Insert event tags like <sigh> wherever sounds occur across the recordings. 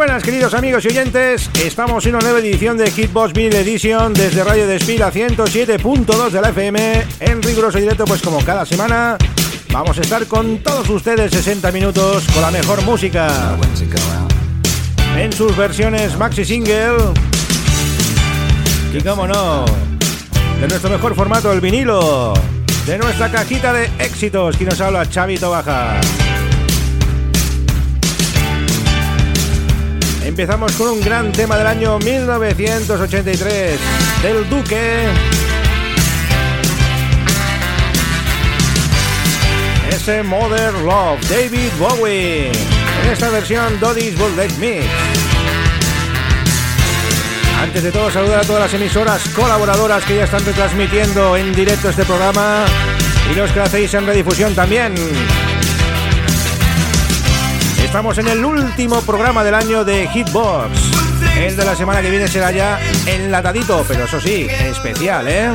buenas queridos amigos y oyentes, estamos en una nueva edición de Hitbox Vinyl Edition desde Radio Despila 107.2 de la FM en riguroso directo pues como cada semana vamos a estar con todos ustedes 60 minutos con la mejor música. En sus versiones maxi single. Y como no de nuestro mejor formato el vinilo de nuestra cajita de éxitos que nos habla Chavito Baja. Empezamos con un gran tema del año 1983 del Duque. Ese Mother Love, David Bowie. En esta versión, Doddy's Bootleg Mix. Antes de todo, saludar a todas las emisoras colaboradoras que ya están retransmitiendo en directo este programa y los que hacéis en redifusión también. Estamos en el último programa del año de Hitbox. El de la semana que viene será ya enlatadito, pero eso sí, especial, ¿eh?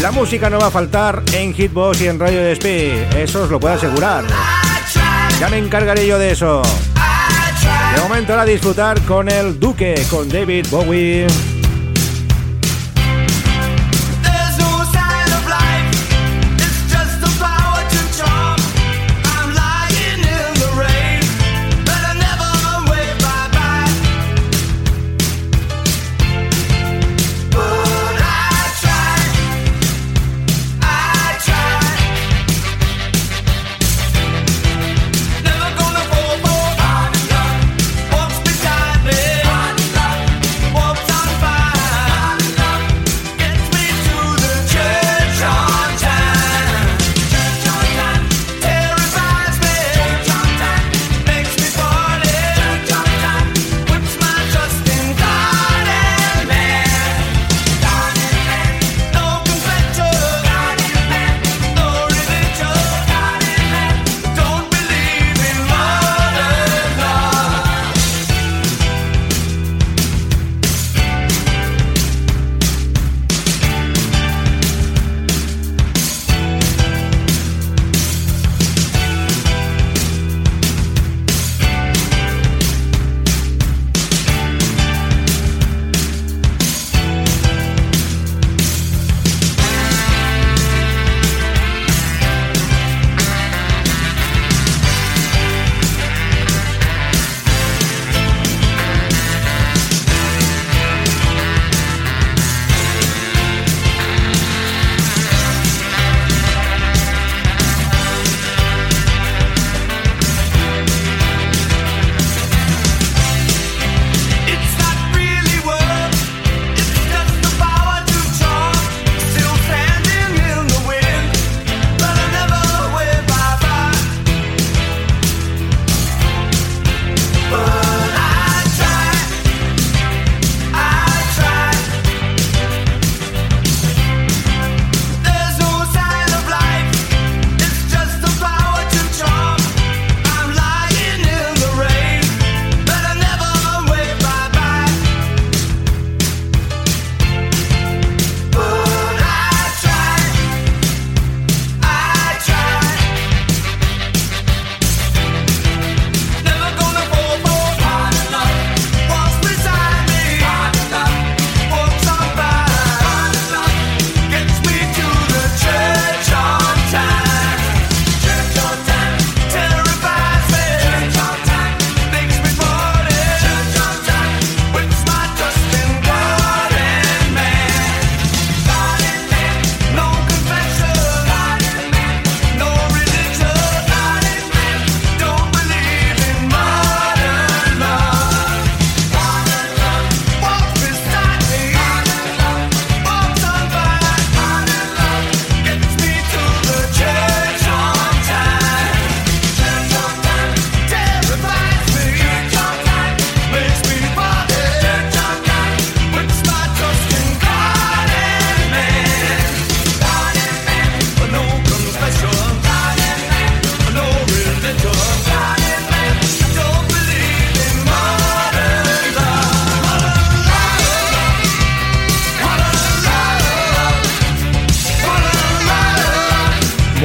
La música no va a faltar en Hitbox y en Radio Despí, eso os lo puedo asegurar. Ya me encargaré yo de eso. De momento ahora disfrutar con el Duque, con David Bowie.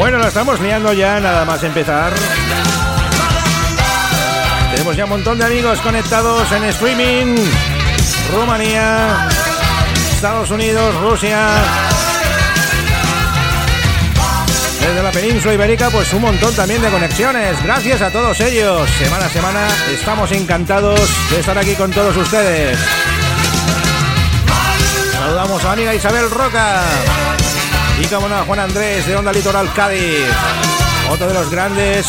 Bueno, la estamos liando ya, nada más empezar. Tenemos ya un montón de amigos conectados en streaming. Rumanía, Estados Unidos, Rusia. Desde la península ibérica, pues un montón también de conexiones. Gracias a todos ellos. Semana a semana estamos encantados de estar aquí con todos ustedes. Saludamos a amiga Isabel Roca. Y como no, Juan Andrés de Onda Litoral Cádiz. Otro de los grandes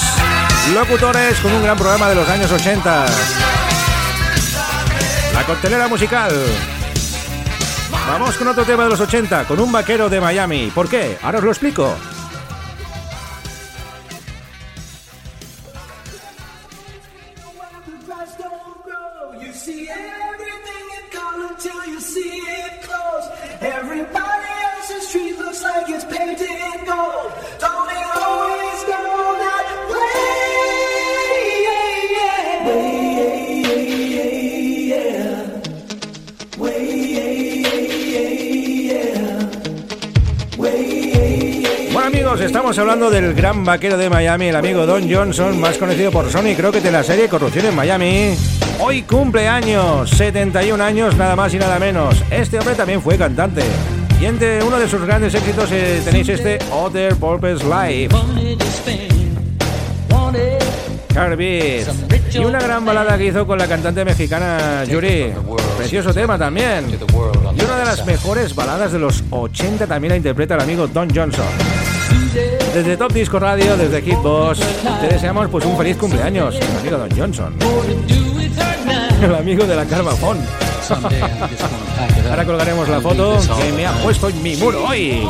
locutores con un gran programa de los años 80. La coctelera musical. Vamos con otro tema de los 80, con un vaquero de Miami. ¿Por qué? Ahora os lo explico. Gran vaquero de Miami, el amigo Don Johnson, más conocido por Sony creo que de la serie Corrupción en Miami. Hoy cumple años, 71 años nada más y nada menos. Este hombre también fue cantante. Y entre uno de sus grandes éxitos eh, tenéis este Other Purpose Life. Carbeat. Y una gran balada que hizo con la cantante mexicana Yuri. Precioso tema también. Y una de las mejores baladas de los 80 también la interpreta el amigo Don Johnson. Desde Top Disco Radio, desde Hitbox, te deseamos pues un feliz cumpleaños, el amigo Don Johnson. El amigo de la Carvafón. <laughs> Ahora colgaremos la foto que me ha puesto en mi muro hoy.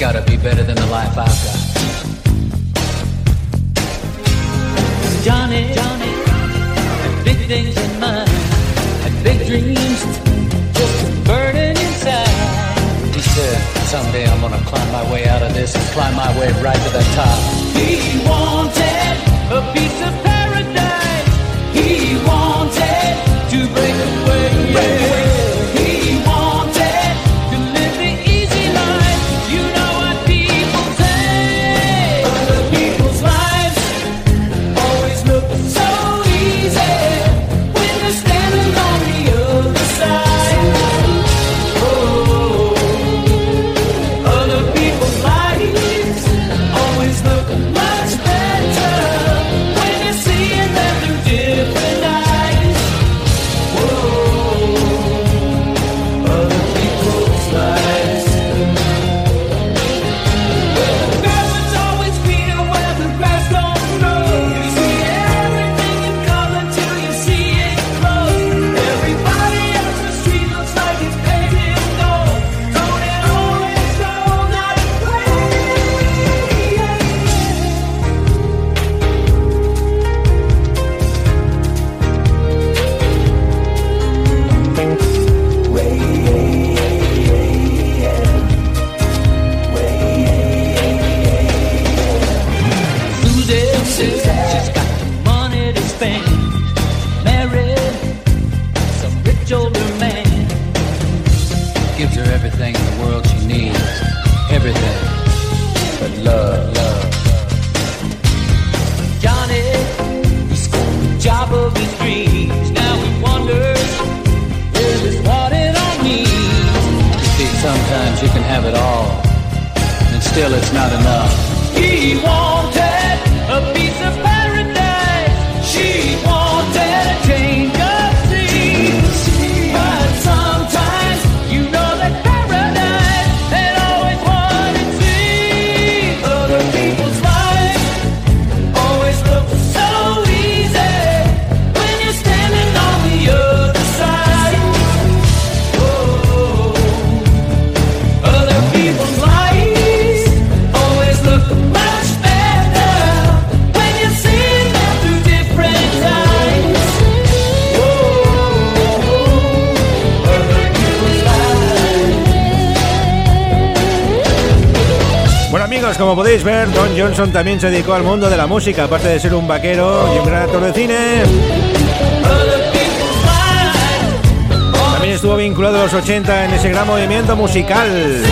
Gotta be better than the life I've got. Johnny, Johnny, had big things in mind, had big dreams, just burning inside. He said, someday I'm gonna climb my way out of this and climb my way right to the top. He wanted a piece También se dedicó al mundo de la música, aparte de ser un vaquero y un gran actor de cine. También estuvo vinculado a los 80 en ese gran movimiento musical.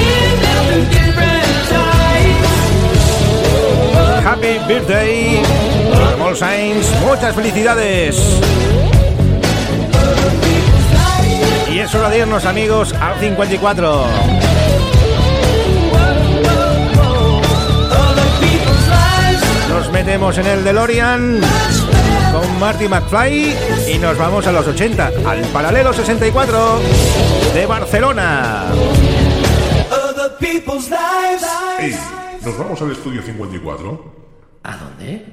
Happy Birthday, Small Saints, muchas felicidades. Y es hora de irnos amigos al 54. Metemos en el DeLorean con Marty McFly y nos vamos a los 80, al paralelo 64 de Barcelona. Hey, ¿nos vamos al estudio 54? ¿A dónde?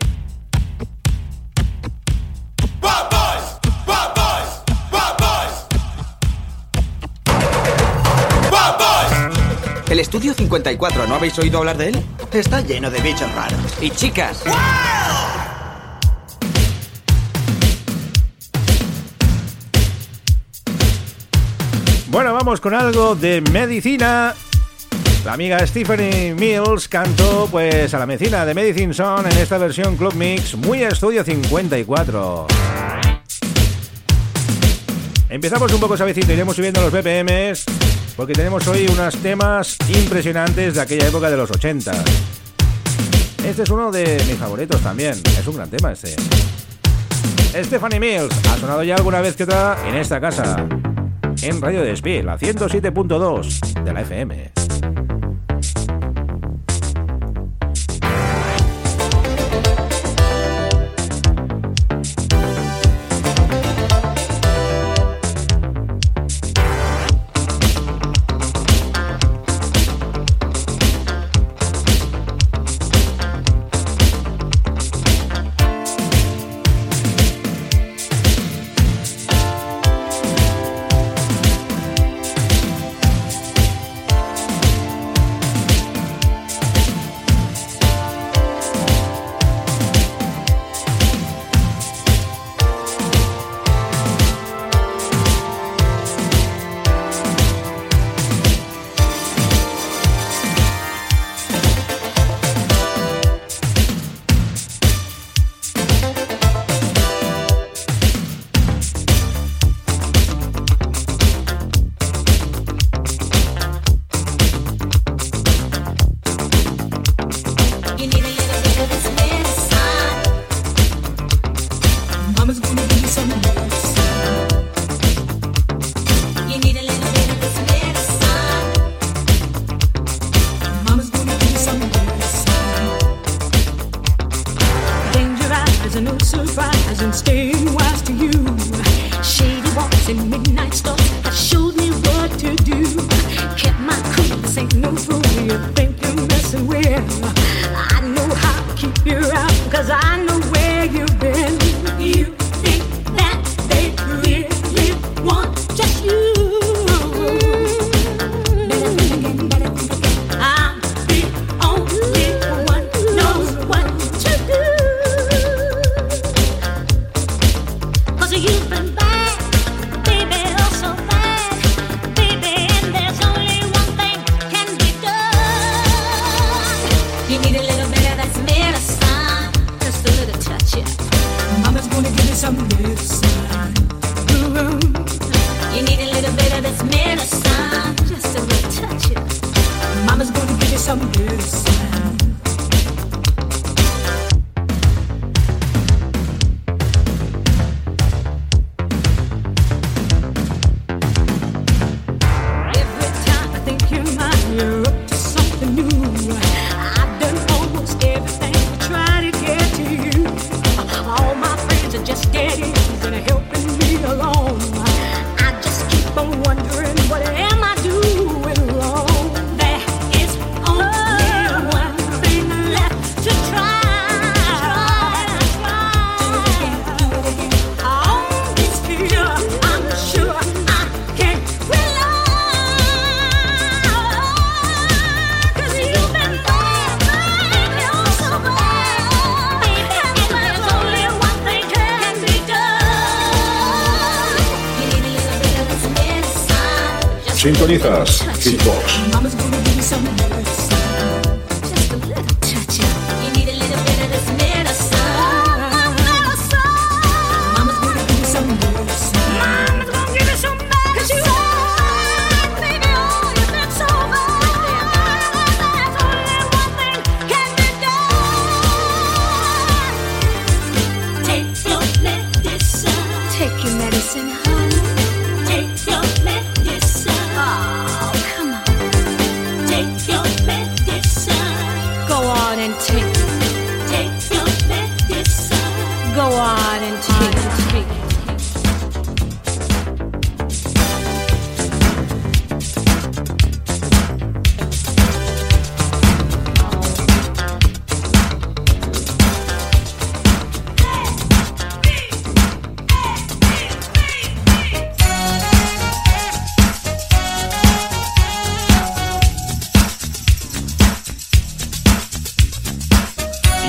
El estudio 54, ¿no habéis oído hablar de él? Está lleno de bichos raros. Y chicas. Bueno, vamos con algo de medicina. La amiga Stephanie Mills cantó pues a la medicina de Medicine Son en esta versión Club Mix muy estudio 54. Empezamos un poco suavecito, iremos subiendo los BPMs porque tenemos hoy unos temas impresionantes de aquella época de los 80. Este es uno de mis favoritos también, es un gran tema este. Stephanie Mills ha sonado ya alguna vez que otra en esta casa, en Radio Despí, la 107.2 de la FM.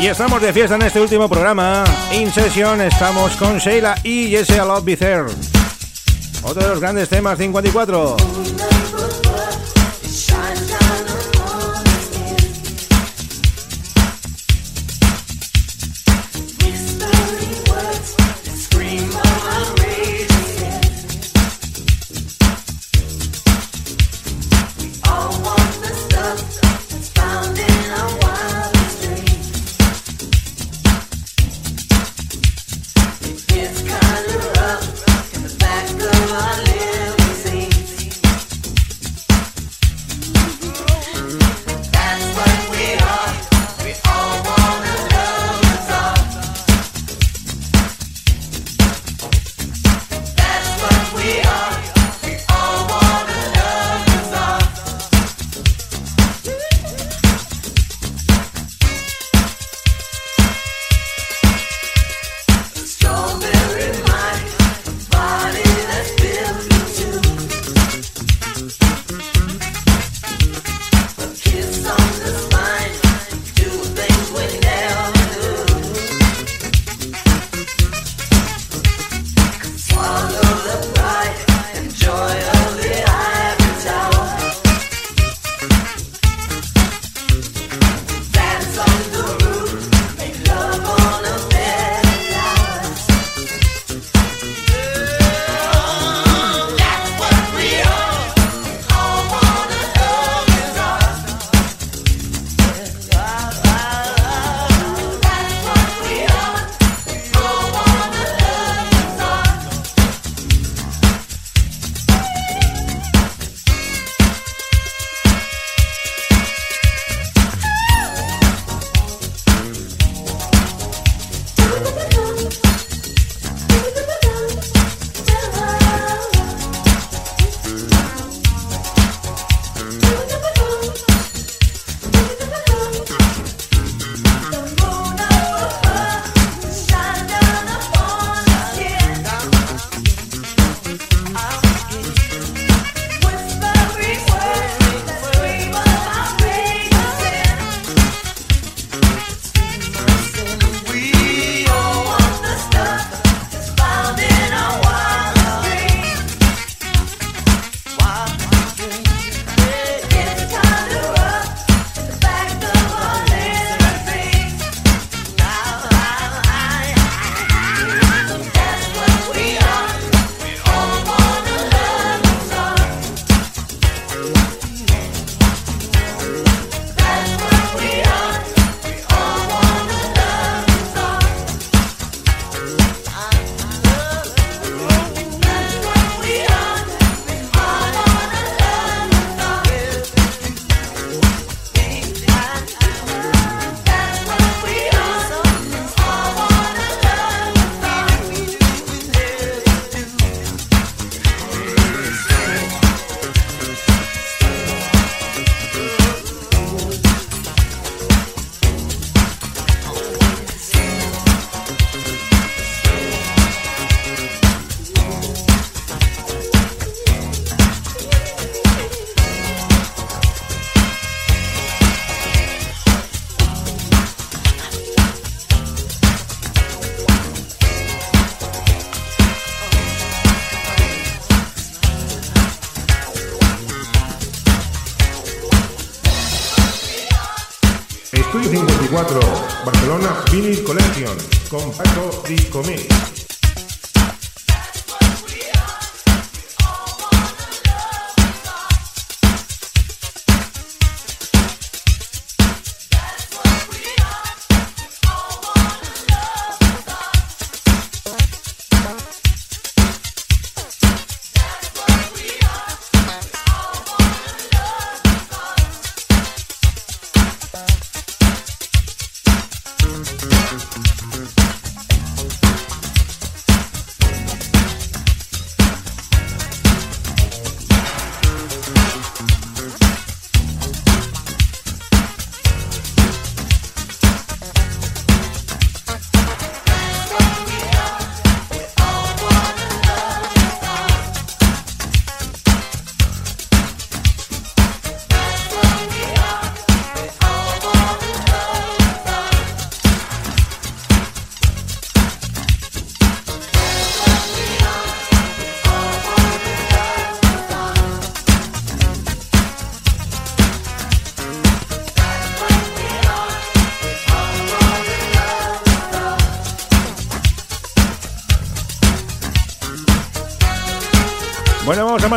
Y estamos de fiesta en este último programa. In Session estamos con Sheila y Jesse There. Otro de los grandes temas 54.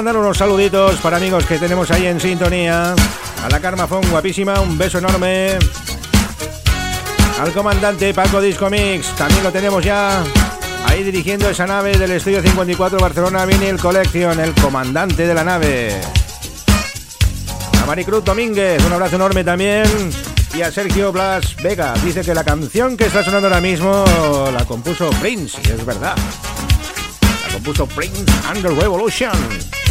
Mandar unos saluditos para amigos que tenemos ahí en sintonía. A la Carmafón, guapísima, un beso enorme. Al comandante Paco Disco Mix, también lo tenemos ya ahí dirigiendo esa nave del Estudio 54 Barcelona Vinyl Collection, el comandante de la nave. A Maricruz Domínguez, un abrazo enorme también. Y a Sergio Blas Vega, dice que la canción que está sonando ahora mismo la compuso Prince, y es verdad compuso Prince the Revolution.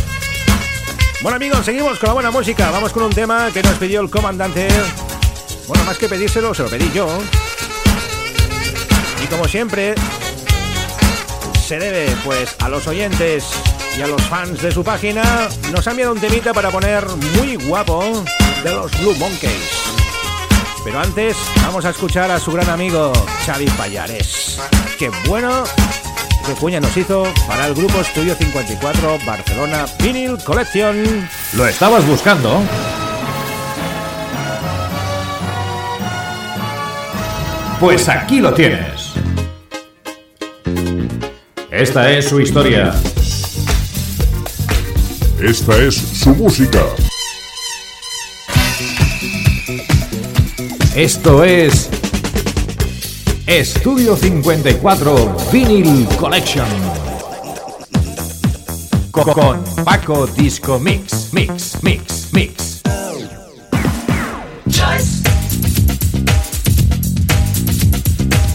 Bueno amigos, seguimos con la buena música. Vamos con un tema que nos pidió el comandante. Bueno, más que pedírselo, se lo pedí yo. Y como siempre, se debe pues a los oyentes y a los fans de su página. Nos ha enviado un temita para poner muy guapo de los Blue Monkeys. Pero antes vamos a escuchar a su gran amigo Xavi Payares. Qué bueno que Cuña nos hizo para el grupo Estudio 54 Barcelona Vinyl Collection. ¿Lo estabas buscando? Pues aquí lo tienes. Esta es su historia. Esta es su música. Esto es Estudio 54 Vinyl Collection. Con Paco Disco Mix, Mix, Mix, Mix.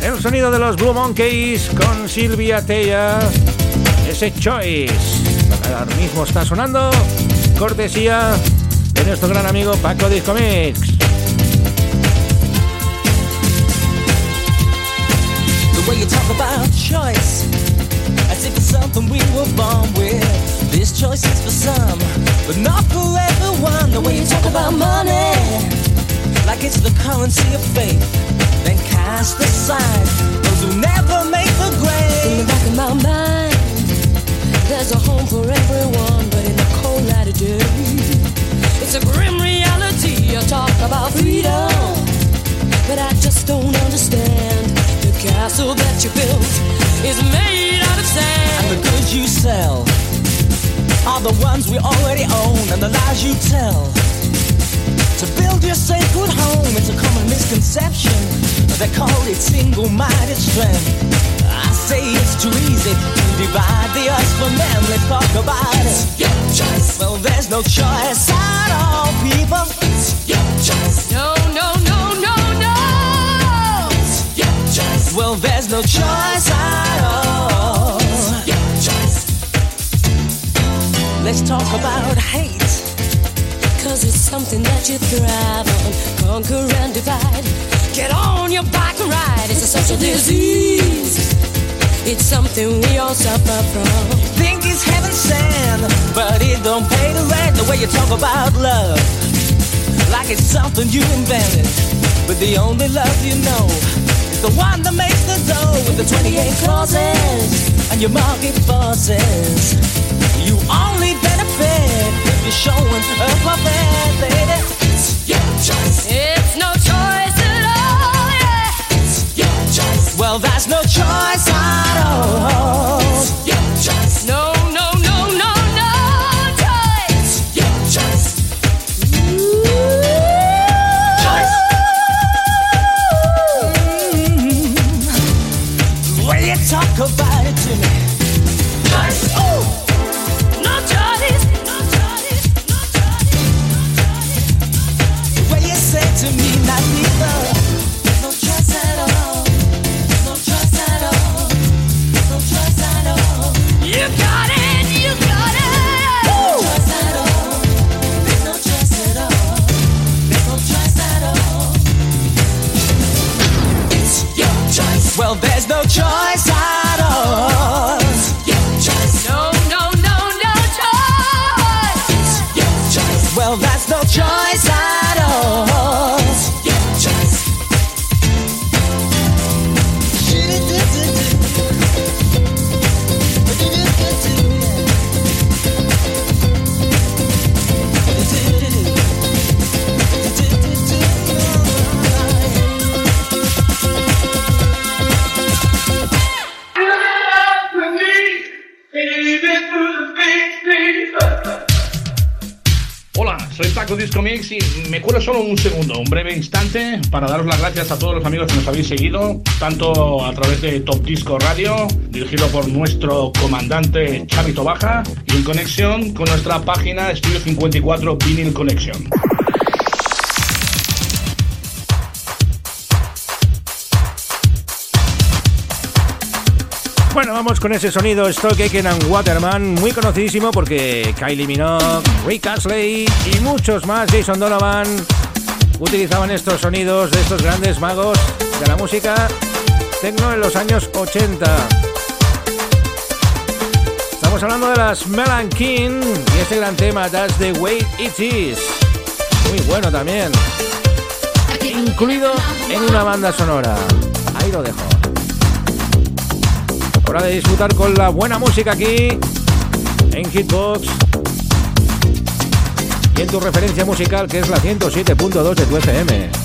El sonido de los Blue Monkeys con Silvia Tella. Ese choice. Ahora mismo está sonando. Cortesía de nuestro gran amigo Paco Disco Mix. Way you talk about choice, as if it's something we were born with. This choice is for some, but not for everyone. The way you talk about money, like it's the currency of faith. Then cast aside those who never make the grade. In the back of my mind, there's a home for everyone, but in the cold light of day, it's a grim reality. You talk about freedom, but I just don't understand. The castle that you built is made out of sand. And the goods you sell are the ones we already own, and the lies you tell. To build your sacred home, it's a common misconception. They call it single-minded strength. I say it's too easy to divide the us from them. Let's talk about it. Your choice. Well, there's no choice at all, people. It's Your choice. No, no, no, no, Well, there's no choice at all. Your choice. Let's talk about hate. Cause it's something that you thrive on. Conquer and divide. Get on your bike and ride. It's a social disease. It's something we all suffer from. Think it's heaven sent, but it don't pay the rent. The way you talk about love, like it's something you invented. But the only love you know the one that makes the dough with the 28 clauses and your market forces. You only benefit if you're showing up for that, lady. It's your choice. It's no choice at all. Yeah. It's your choice. Well, that's no choice at all. Gracias a todos los amigos que nos habéis seguido, tanto a través de Top Disco Radio, dirigido por nuestro comandante Chavito Baja, y en conexión con nuestra página Estudio 54 Vinyl Connection. Bueno, vamos con ese sonido Stock Aitken and Waterman, muy conocidísimo porque Kylie Minogue, Rick Astley y muchos más, Jason Donovan, utilizaban estos sonidos de estos grandes magos de la música tecno en los años 80. Estamos hablando de las Melan King y este gran tema, That's the Way It Is. Muy bueno también. Incluido en una banda sonora. Ahí lo dejo. Hora de disfrutar con la buena música aquí en Hitbox y en tu referencia musical que es la 107.2 de tu FM.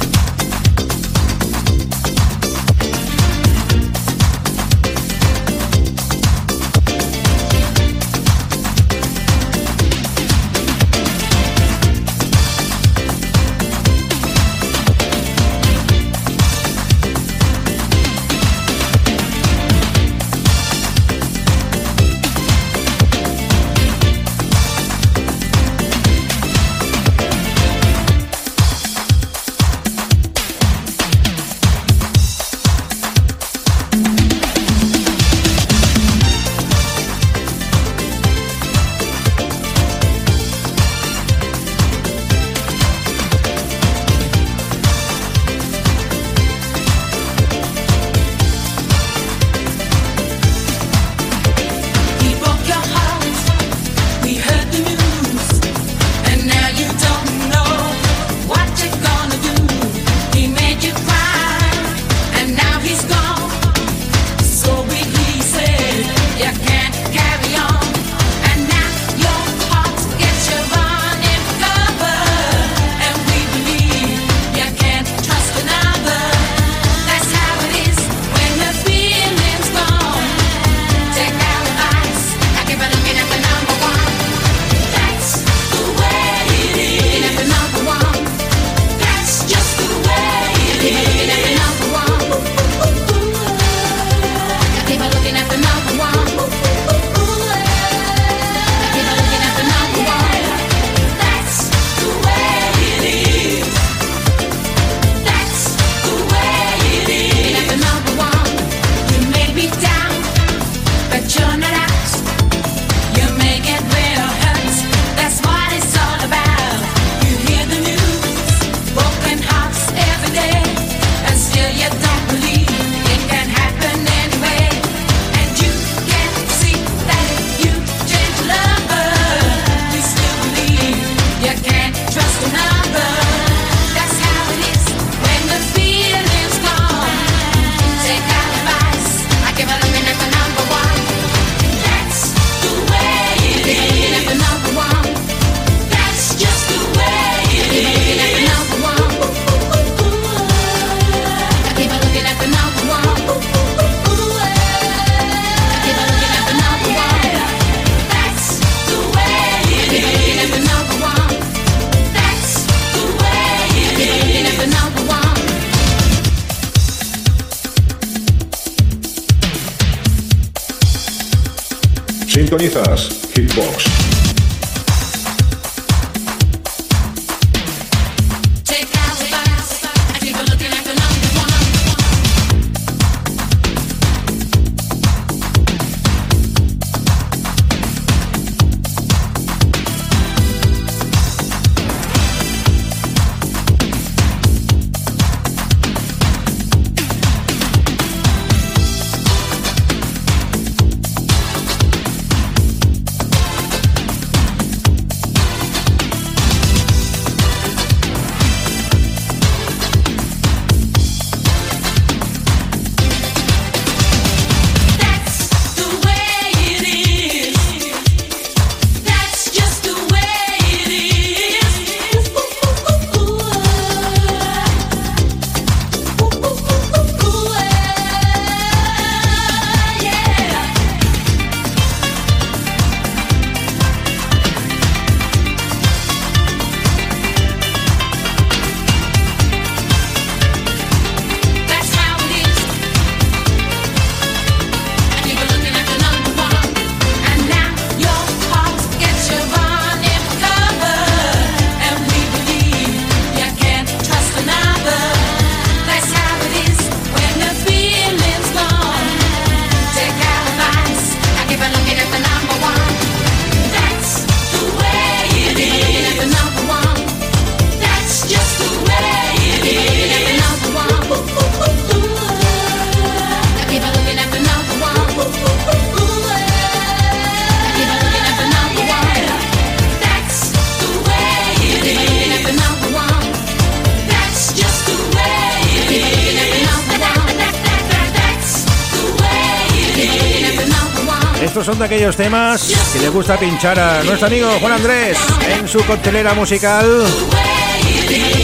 Temas que le gusta pinchar a nuestro amigo Juan Andrés en su coctelera musical.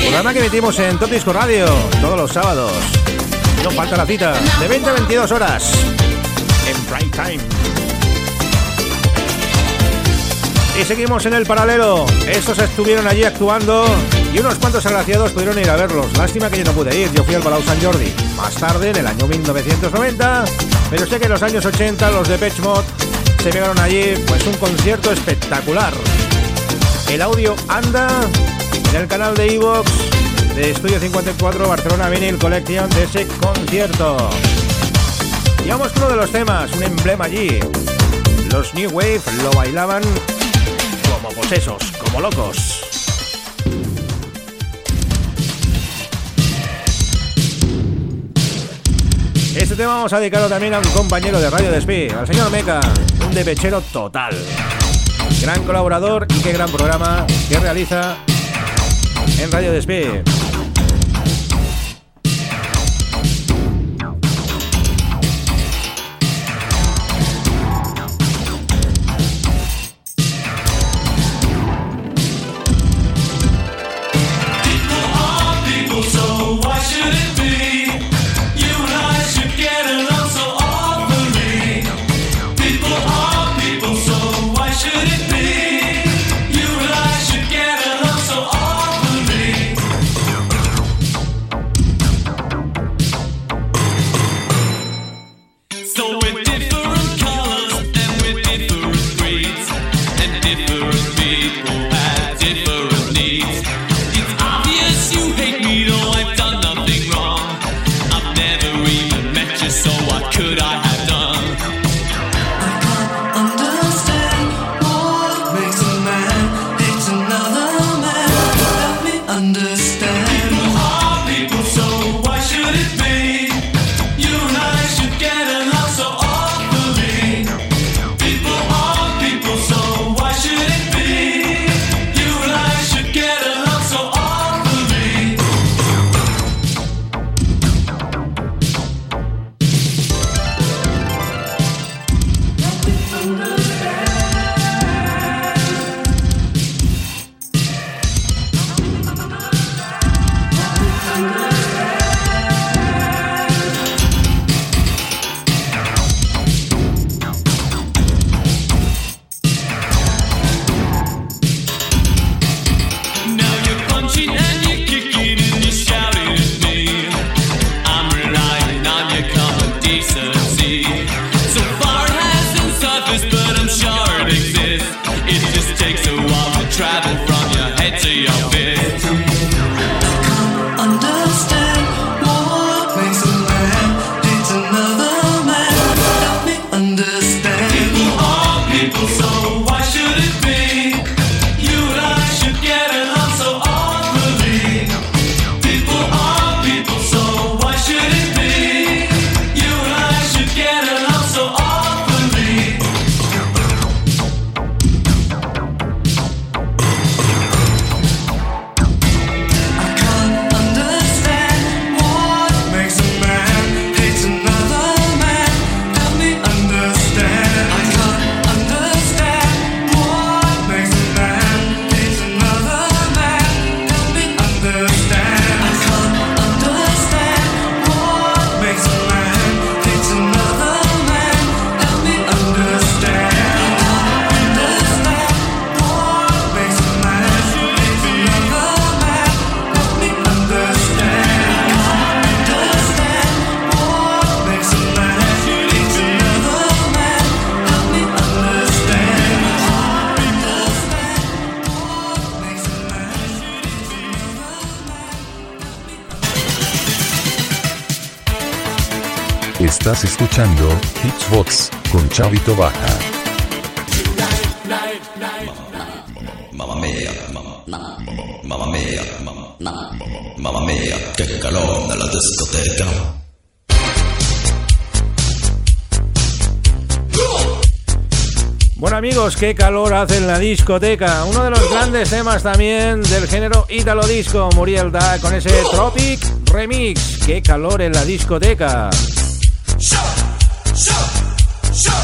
Programa que emitimos en Top Disco Radio todos los sábados. No falta la cita, de 20 a 22 horas, en prime time. Y seguimos en el paralelo. Estos estuvieron allí actuando y unos cuantos agraciados pudieron ir a verlos. Lástima que yo no pude ir, yo fui al Palau San Jordi. Más tarde, en el año 1990, pero sé que en los años 80 los de Mod se pegaron allí pues un concierto espectacular. El audio anda en el canal de Evox de Estudio 54 Barcelona Vinyl Collection de ese concierto. Y vamos uno de los temas, un emblema allí. Los New Wave lo bailaban como posesos, como locos. Este tema vamos a dedicarlo también a un compañero de Radio Despí, al señor Meca, un depechero total. Gran colaborador y qué gran programa que realiza en Radio Despí. Estás escuchando Hitchbox con Chavito Baja. Mamma mía, mamma, mía, mamma, mamma mía, qué calor en la discoteca. Bueno amigos, qué calor hace en la discoteca. Uno de los grandes temas también del género Italo Disco, Muriel Da, con ese Tropic Remix. Qué calor en la discoteca. Show, show, show.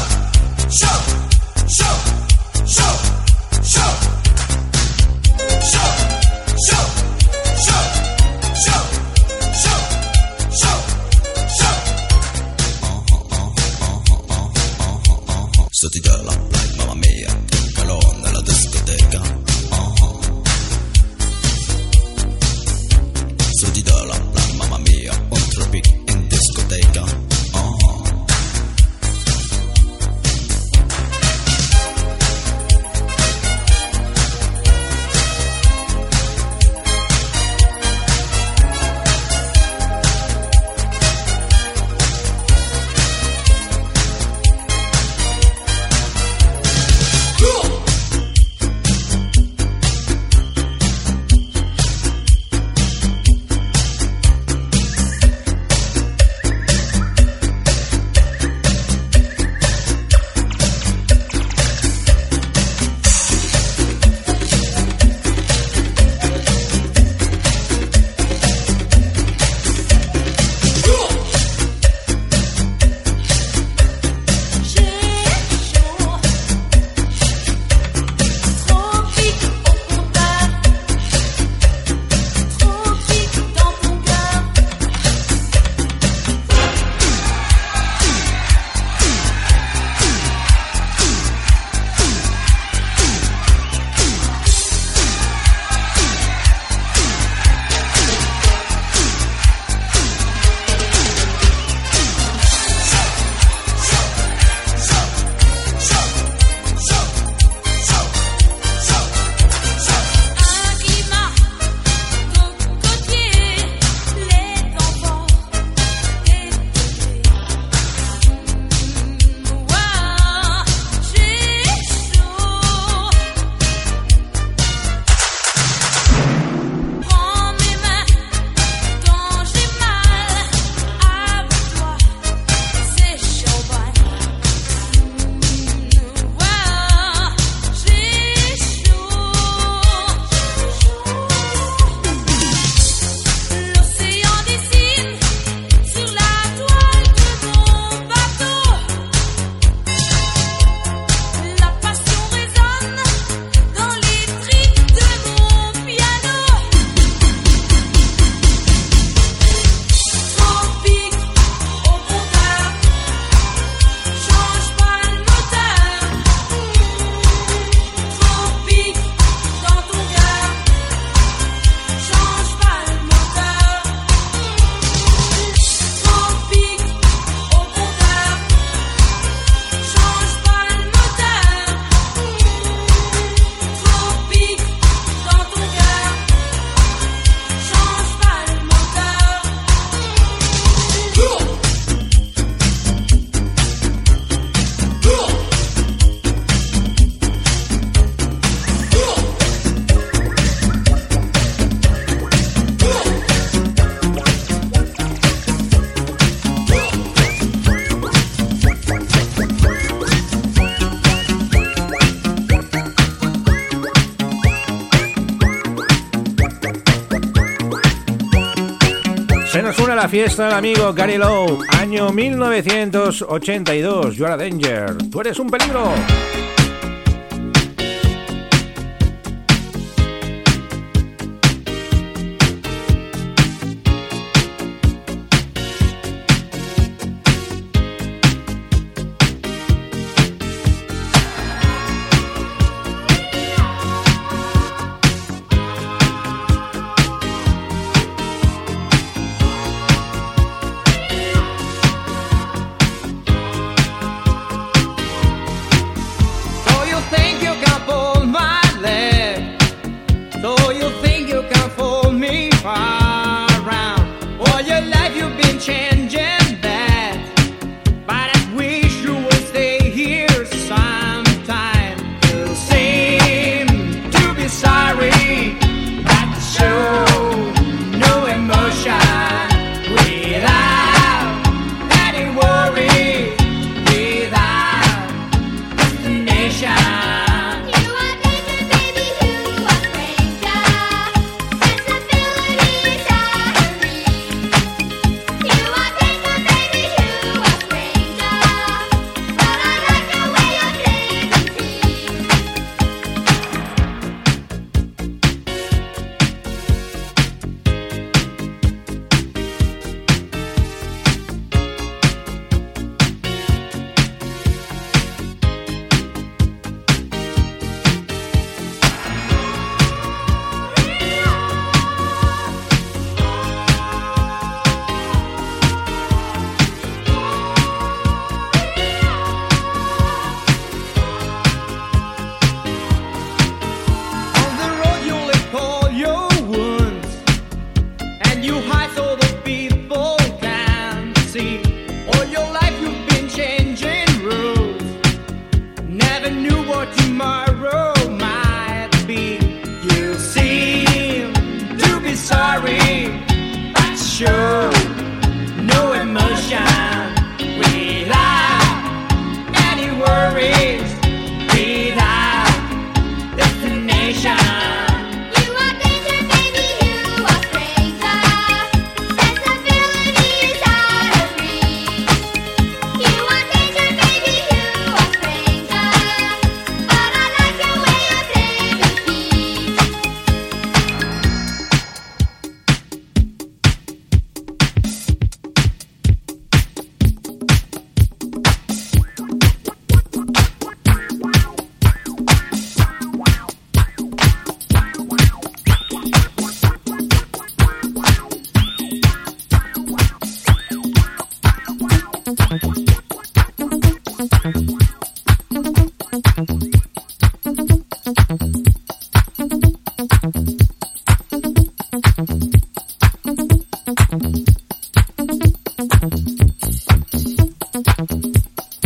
La fiesta el amigo Gary Lowe, año 1982. You are a danger. Tú eres un peligro.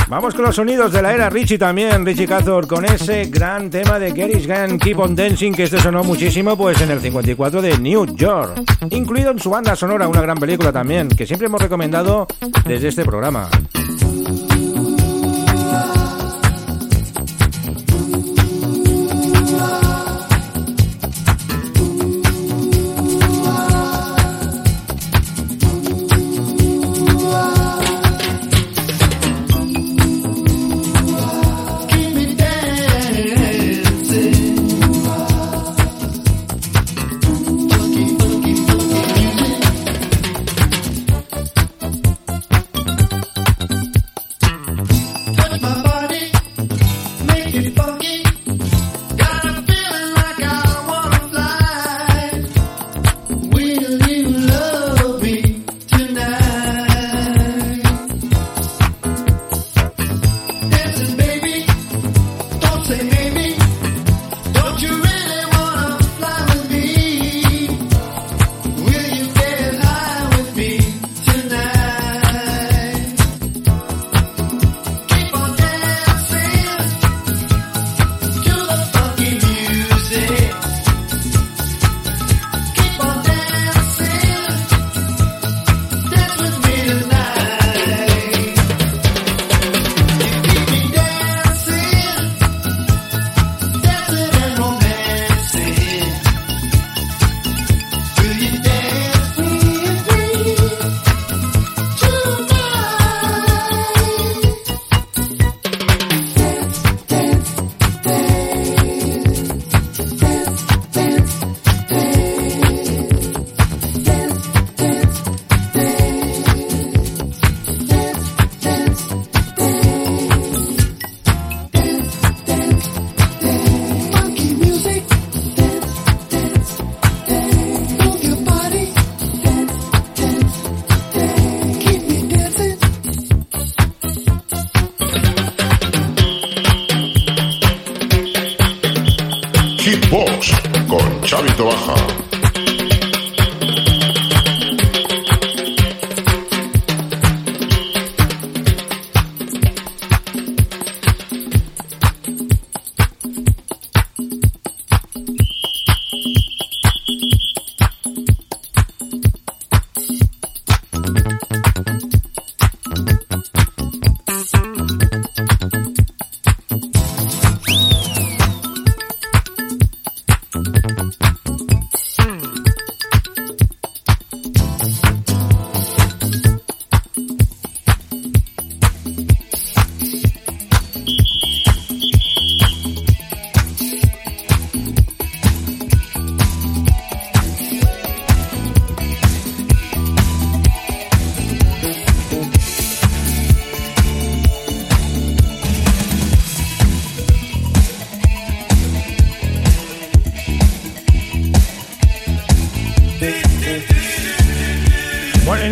Vamos con los sonidos de la era Richie también, Richie Cazor, con ese gran tema de Gary's Gun, Keep on Dancing, que este sonó muchísimo pues en el 54 de New York, incluido en su banda sonora, una gran película también, que siempre hemos recomendado desde este programa.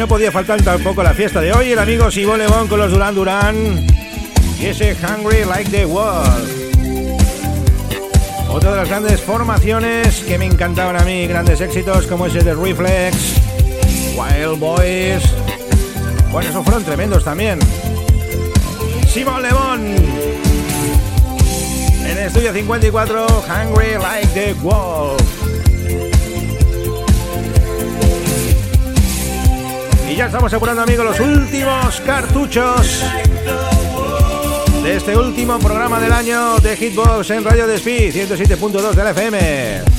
no podía faltar tampoco la fiesta de hoy, el amigo Sibón Lebón con los Duran Duran y ese Hungry Like the World. Otra de las grandes formaciones que me encantaban a mí, grandes éxitos como ese de Reflex, Wild Boys. Bueno, esos fueron tremendos también. Simón Lebón. En Estudio 54, Hungry Like the Wolf. Y ya estamos apurando, amigos, los últimos cartuchos de este último programa del año de Hitbox en Radio Despí 107.2 del FM.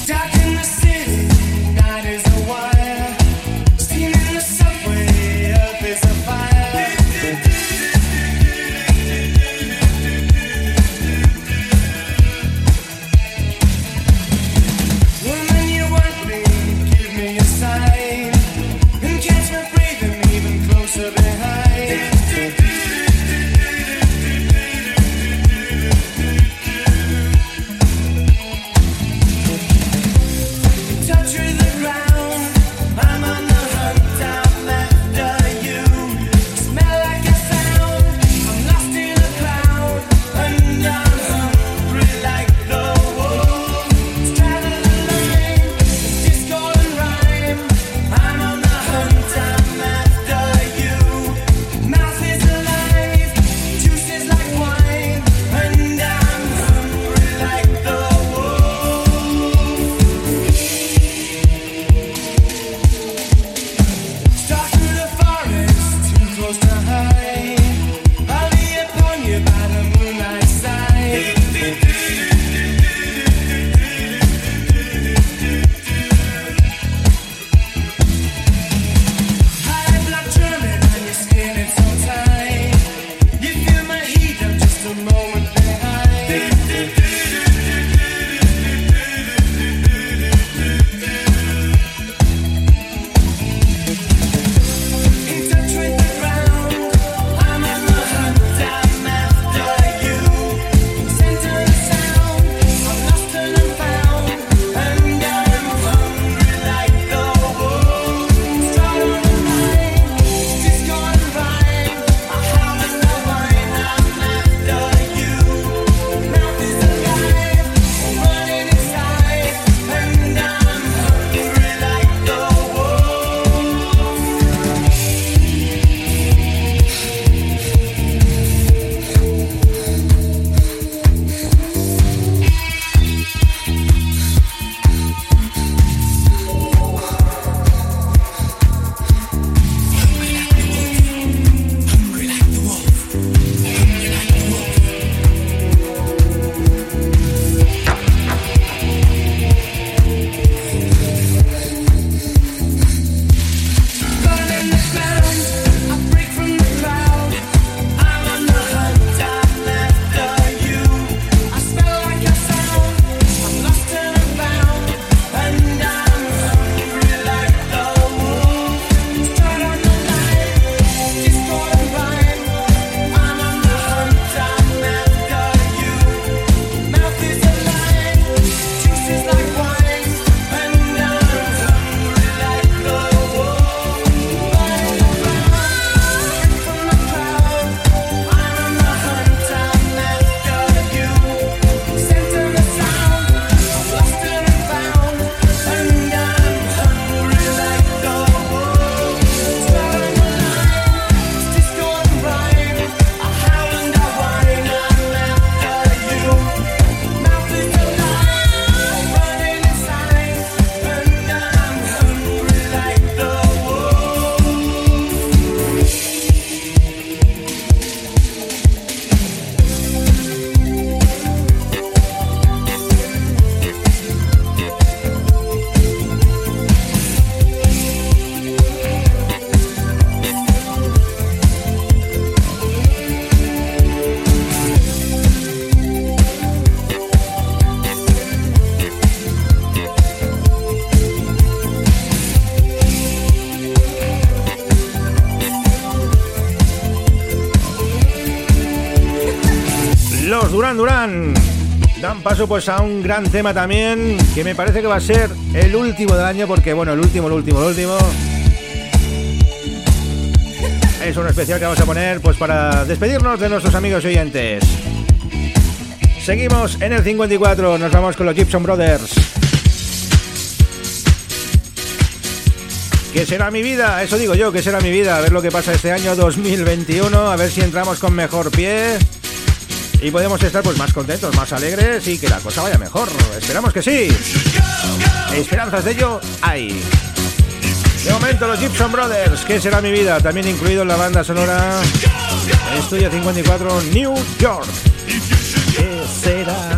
paso pues a un gran tema también, que me parece que va a ser el último del año, porque bueno, el último, el último, el último. Es un especial que vamos a poner pues para despedirnos de nuestros amigos oyentes. Seguimos en el 54, nos vamos con los Gibson Brothers. ¿Qué será mi vida? Eso digo yo, que será mi vida. A ver lo que pasa este año 2021, a ver si entramos con mejor pie y podemos estar pues más contentos, más alegres y que la cosa vaya mejor. Esperamos que sí. Esperanzas de ello hay. De momento los Gibson Brothers, ¿qué será mi vida? También incluido en la banda sonora Estudio 54 New York. ¿Qué será?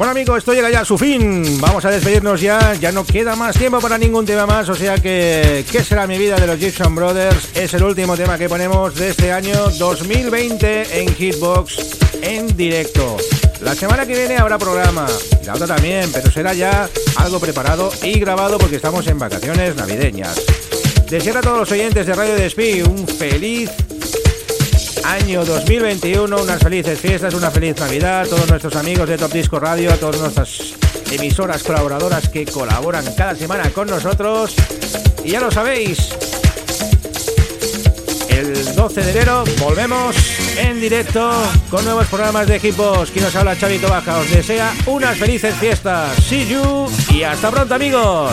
Bueno amigos, esto llega ya a su fin. Vamos a despedirnos ya. Ya no queda más tiempo para ningún tema más. O sea que ¿Qué será mi vida de los Gibson Brothers? Es el último tema que ponemos de este año 2020 en Hitbox en directo. La semana que viene habrá programa, y la otra también, pero será ya algo preparado y grabado porque estamos en vacaciones navideñas. Desear a todos los oyentes de Radio Despí un feliz año 2021, unas felices fiestas, una feliz Navidad, a todos nuestros amigos de Top Disco Radio, a todas nuestras emisoras colaboradoras que colaboran cada semana con nosotros. Y ya lo sabéis, el 12 de enero volvemos en directo con nuevos programas de equipos. Quien nos habla Chavito Baja os desea unas felices fiestas. See y hasta pronto amigos.